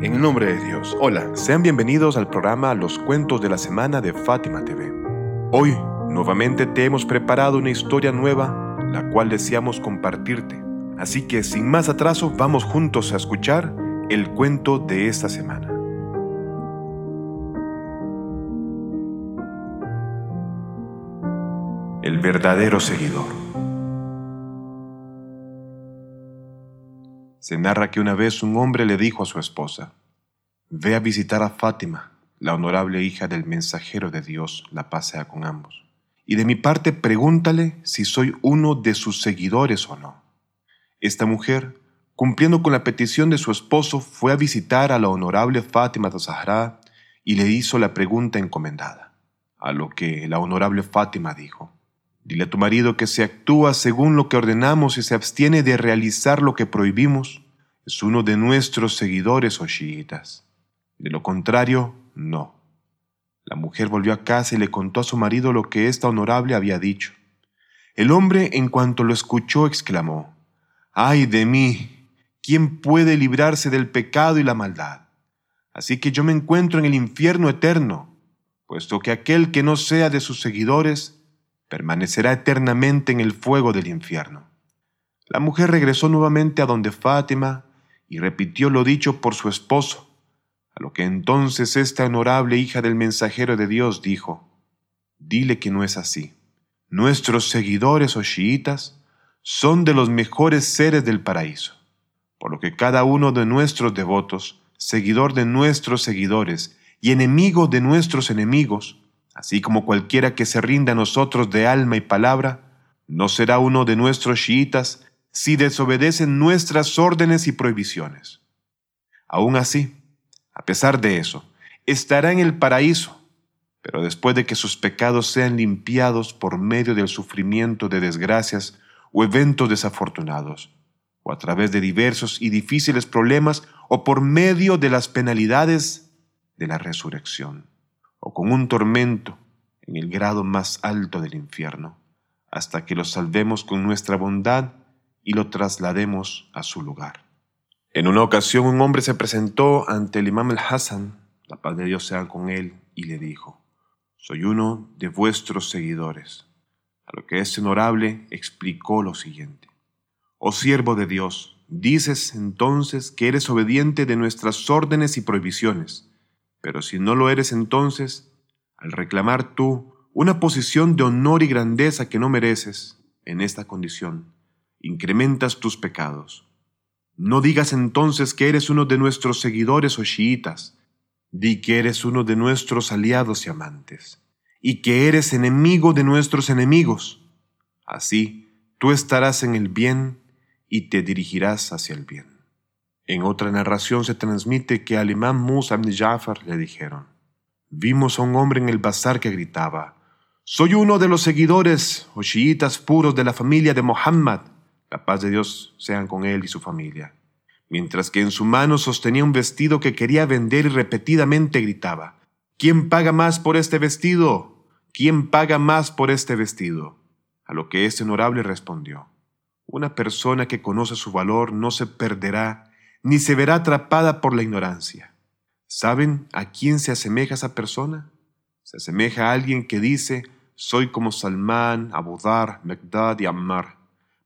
En el nombre de Dios. Hola, sean bienvenidos al programa Los Cuentos de la Semana de Fátima TV. Hoy, nuevamente te hemos preparado una historia nueva, la cual deseamos compartirte. Así que sin más atraso, vamos juntos a escuchar el cuento de esta semana. El verdadero seguidor. Se narra que una vez un hombre le dijo a su esposa, Ve a visitar a Fátima, la honorable hija del mensajero de Dios, la pasea con ambos. Y de mi parte pregúntale si soy uno de sus seguidores o no. Esta mujer, cumpliendo con la petición de su esposo, fue a visitar a la honorable Fátima de Zahra y le hizo la pregunta encomendada. A lo que la honorable Fátima dijo, Dile a tu marido que si actúa según lo que ordenamos y se abstiene de realizar lo que prohibimos, es uno de nuestros seguidores o chiitas. De lo contrario, no. La mujer volvió a casa y le contó a su marido lo que esta honorable había dicho. El hombre, en cuanto lo escuchó, exclamó, ¡Ay de mí! ¿Quién puede librarse del pecado y la maldad? Así que yo me encuentro en el infierno eterno, puesto que aquel que no sea de sus seguidores permanecerá eternamente en el fuego del infierno. La mujer regresó nuevamente a donde Fátima y repitió lo dicho por su esposo, a lo que entonces esta honorable hija del mensajero de Dios dijo, Dile que no es así. Nuestros seguidores o chiitas son de los mejores seres del paraíso, por lo que cada uno de nuestros devotos, seguidor de nuestros seguidores y enemigo de nuestros enemigos, así como cualquiera que se rinda a nosotros de alma y palabra, no será uno de nuestros chiitas si desobedecen nuestras órdenes y prohibiciones. Aún así, a pesar de eso, estará en el paraíso, pero después de que sus pecados sean limpiados por medio del sufrimiento de desgracias o eventos desafortunados, o a través de diversos y difíciles problemas, o por medio de las penalidades de la resurrección o con un tormento en el grado más alto del infierno, hasta que lo salvemos con nuestra bondad y lo traslademos a su lugar. En una ocasión un hombre se presentó ante el imam el-Hassan, la paz de Dios sea con él, y le dijo, soy uno de vuestros seguidores. A lo que este honorable explicó lo siguiente. Oh siervo de Dios, dices entonces que eres obediente de nuestras órdenes y prohibiciones pero si no lo eres entonces, al reclamar tú una posición de honor y grandeza que no mereces en esta condición, incrementas tus pecados. No digas entonces que eres uno de nuestros seguidores o chiitas, di que eres uno de nuestros aliados y amantes, y que eres enemigo de nuestros enemigos. Así, tú estarás en el bien y te dirigirás hacia el bien. En otra narración se transmite que al imán Musa ibn Jafar le dijeron, vimos a un hombre en el bazar que gritaba, soy uno de los seguidores o chiitas puros de la familia de Muhammad, la paz de Dios sean con él y su familia, mientras que en su mano sostenía un vestido que quería vender y repetidamente gritaba, ¿quién paga más por este vestido? ¿Quién paga más por este vestido? A lo que este honorable respondió, una persona que conoce su valor no se perderá ni se verá atrapada por la ignorancia. ¿Saben a quién se asemeja esa persona? Se asemeja a alguien que dice, soy como Salmán, Abudar, Megdad y Ammar,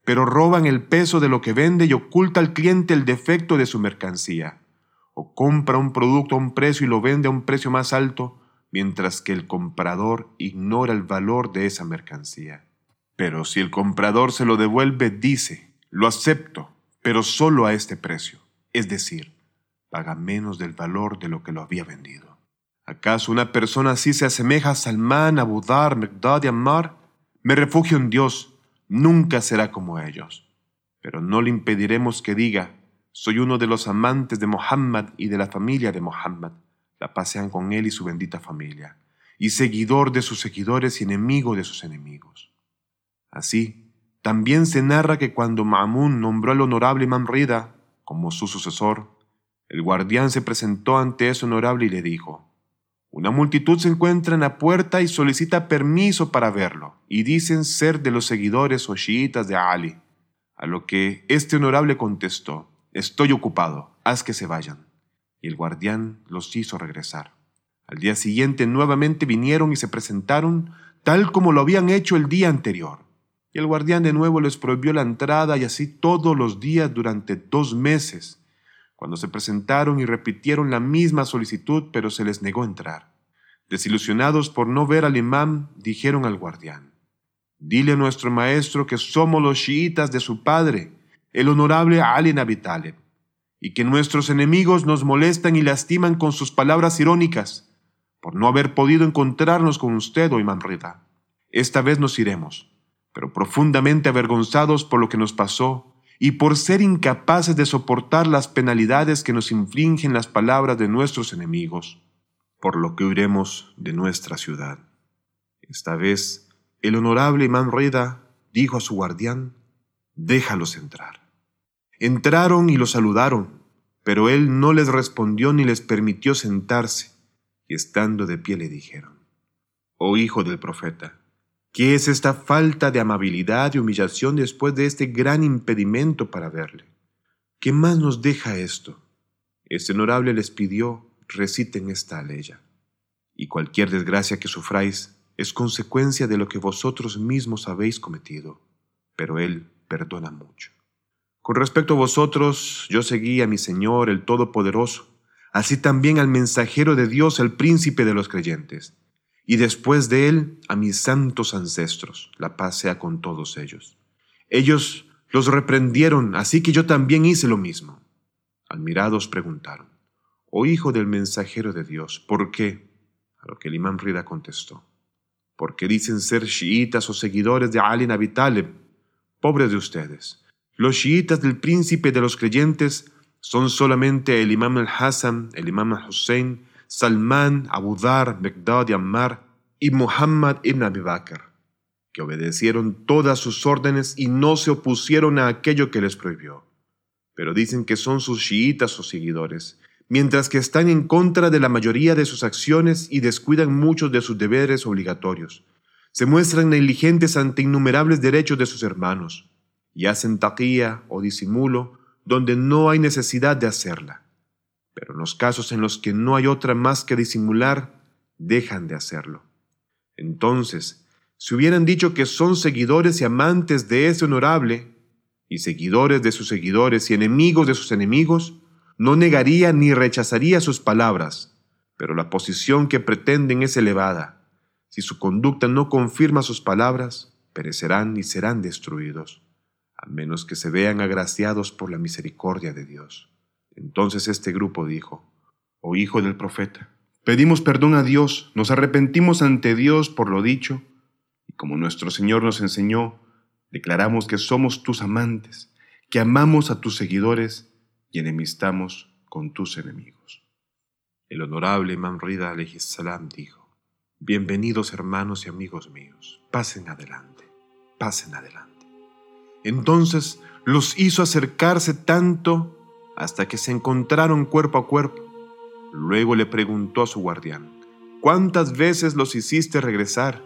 pero roban el peso de lo que vende y oculta al cliente el defecto de su mercancía. O compra un producto a un precio y lo vende a un precio más alto, mientras que el comprador ignora el valor de esa mercancía. Pero si el comprador se lo devuelve, dice, lo acepto, pero solo a este precio es decir, paga menos del valor de lo que lo había vendido. ¿Acaso una persona así se asemeja a Salmán, Abudar, Megdad y Ammar? Me refugio en Dios, nunca será como ellos. Pero no le impediremos que diga, soy uno de los amantes de Mohammed y de la familia de Mohammed, la pasean con él y su bendita familia, y seguidor de sus seguidores y enemigo de sus enemigos. Así, también se narra que cuando Ma'mun nombró al honorable Imam como su sucesor, el guardián se presentó ante ese honorable y le dijo, Una multitud se encuentra en la puerta y solicita permiso para verlo, y dicen ser de los seguidores o chiitas de Ali. A lo que este honorable contestó, Estoy ocupado, haz que se vayan. y el guardián los hizo regresar. Al día siguiente nuevamente vinieron y se presentaron tal como lo habían hecho el día anterior. Y el guardián de nuevo les prohibió la entrada y así todos los días durante dos meses, cuando se presentaron y repitieron la misma solicitud, pero se les negó entrar. Desilusionados por no ver al imán, dijeron al guardián, Dile a nuestro maestro que somos los chiitas de su padre, el honorable Ali Nabi y que nuestros enemigos nos molestan y lastiman con sus palabras irónicas, por no haber podido encontrarnos con usted, oh Imam Rida. Esta vez nos iremos, pero profundamente avergonzados por lo que nos pasó y por ser incapaces de soportar las penalidades que nos infligen las palabras de nuestros enemigos, por lo que huiremos de nuestra ciudad. Esta vez, el honorable Imam Rida dijo a su guardián, déjalos entrar. Entraron y lo saludaron, pero él no les respondió ni les permitió sentarse y estando de pie le dijeron, Oh hijo del profeta, ¿qué es esta falta de amabilidad y humillación después de este gran impedimento para verle? ¿Qué más nos deja esto? Este honorable les pidió, reciten esta aleya, y cualquier desgracia que sufráis es consecuencia de lo que vosotros mismos habéis cometido, pero Él perdona mucho. Con respecto a vosotros, yo seguí a mi Señor, el Todopoderoso, así también al mensajero de Dios, el príncipe de los creyentes, y después de él a mis santos ancestros, la paz sea con todos ellos. Ellos los reprendieron, así que yo también hice lo mismo. Admirados preguntaron, Oh hijo del mensajero de Dios, ¿por qué? A lo que el imán Rida contestó, porque dicen ser chiitas o seguidores de Ali Nabi Talib, pobres de ustedes. Los chiitas del príncipe de los creyentes son solamente el imam al-Hassan, el imam al-Hussein, Salman, Abu Dhar, y Ammar y Muhammad ibn Abi Bakr, que obedecieron todas sus órdenes y no se opusieron a aquello que les prohibió. Pero dicen que son sus chiitas o seguidores, mientras que están en contra de la mayoría de sus acciones y descuidan muchos de sus deberes obligatorios. Se muestran negligentes ante innumerables derechos de sus hermanos y hacen taquía o disimulo donde no hay necesidad de hacerla. Pero en los casos en los que no hay otra más que disimular, dejan de hacerlo. Entonces, si hubieran dicho que son seguidores y amantes de ese honorable, y seguidores de sus seguidores y enemigos de sus enemigos, no negaría ni rechazaría sus palabras, pero la posición que pretenden es elevada. Si su conducta no confirma sus palabras, perecerán y serán destruidos a menos que se vean agraciados por la misericordia de Dios. Entonces este grupo dijo, Oh hijo del profeta, pedimos perdón a Dios, nos arrepentimos ante Dios por lo dicho, y como nuestro Señor nos enseñó, declaramos que somos tus amantes, que amamos a tus seguidores y enemistamos con tus enemigos. El honorable Imam Rida salam dijo, Bienvenidos hermanos y amigos míos, pasen adelante, pasen adelante. Entonces los hizo acercarse tanto hasta que se encontraron cuerpo a cuerpo. Luego le preguntó a su guardián, ¿cuántas veces los hiciste regresar?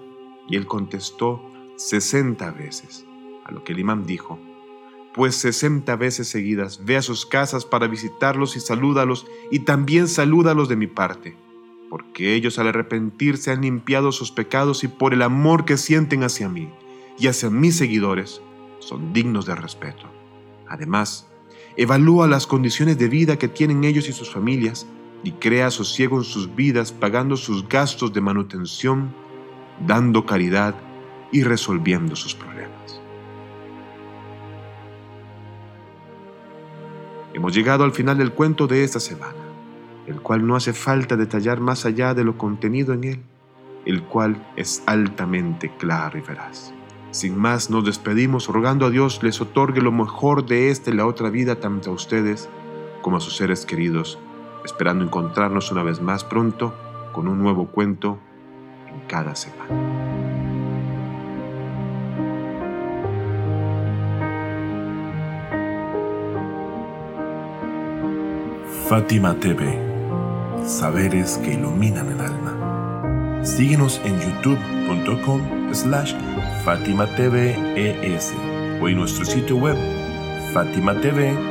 Y él contestó, sesenta veces. A lo que el imán dijo, pues sesenta veces seguidas ve a sus casas para visitarlos y salúdalos, y también salúdalos de mi parte, porque ellos al arrepentirse han limpiado sus pecados y por el amor que sienten hacia mí y hacia mis seguidores, son dignos de respeto. Además, evalúa las condiciones de vida que tienen ellos y sus familias y crea sosiego en sus vidas pagando sus gastos de manutención, dando caridad y resolviendo sus problemas. Hemos llegado al final del cuento de esta semana, el cual no hace falta detallar más allá de lo contenido en él, el cual es altamente claro y veraz. Sin más, nos despedimos rogando a Dios les otorgue lo mejor de esta y la otra vida tanto a ustedes como a sus seres queridos, esperando encontrarnos una vez más pronto con un nuevo cuento en cada semana. Fátima TV, saberes que iluminan el alma. Síguenos en youtube.com slash Fátima o en nuestro sitio web fatimatv.es.